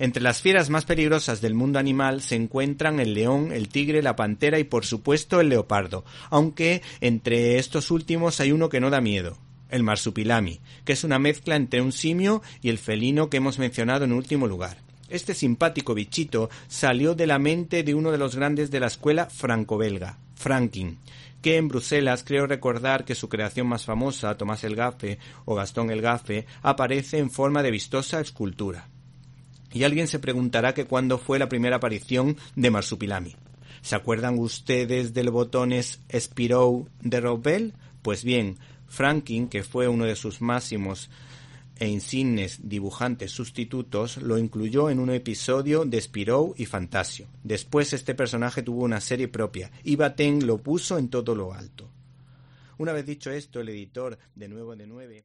Entre las fieras más peligrosas del mundo animal se encuentran el león, el tigre, la pantera y por supuesto el leopardo, aunque entre estos últimos hay uno que no da miedo, el marsupilami, que es una mezcla entre un simio y el felino que hemos mencionado en último lugar. Este simpático bichito salió de la mente de uno de los grandes de la escuela franco-belga, Franklin, que en Bruselas creo recordar que su creación más famosa, Tomás el Gafe o Gastón el Gafe, aparece en forma de vistosa escultura. Y alguien se preguntará que cuándo fue la primera aparición de Marsupilami. ¿Se acuerdan ustedes del botones Spirou de Robel? Pues bien, Franklin, que fue uno de sus máximos e insignes dibujantes sustitutos, lo incluyó en un episodio de Spirou y Fantasio. Después este personaje tuvo una serie propia y Baten lo puso en todo lo alto. Una vez dicho esto, el editor de Nuevo de Nueve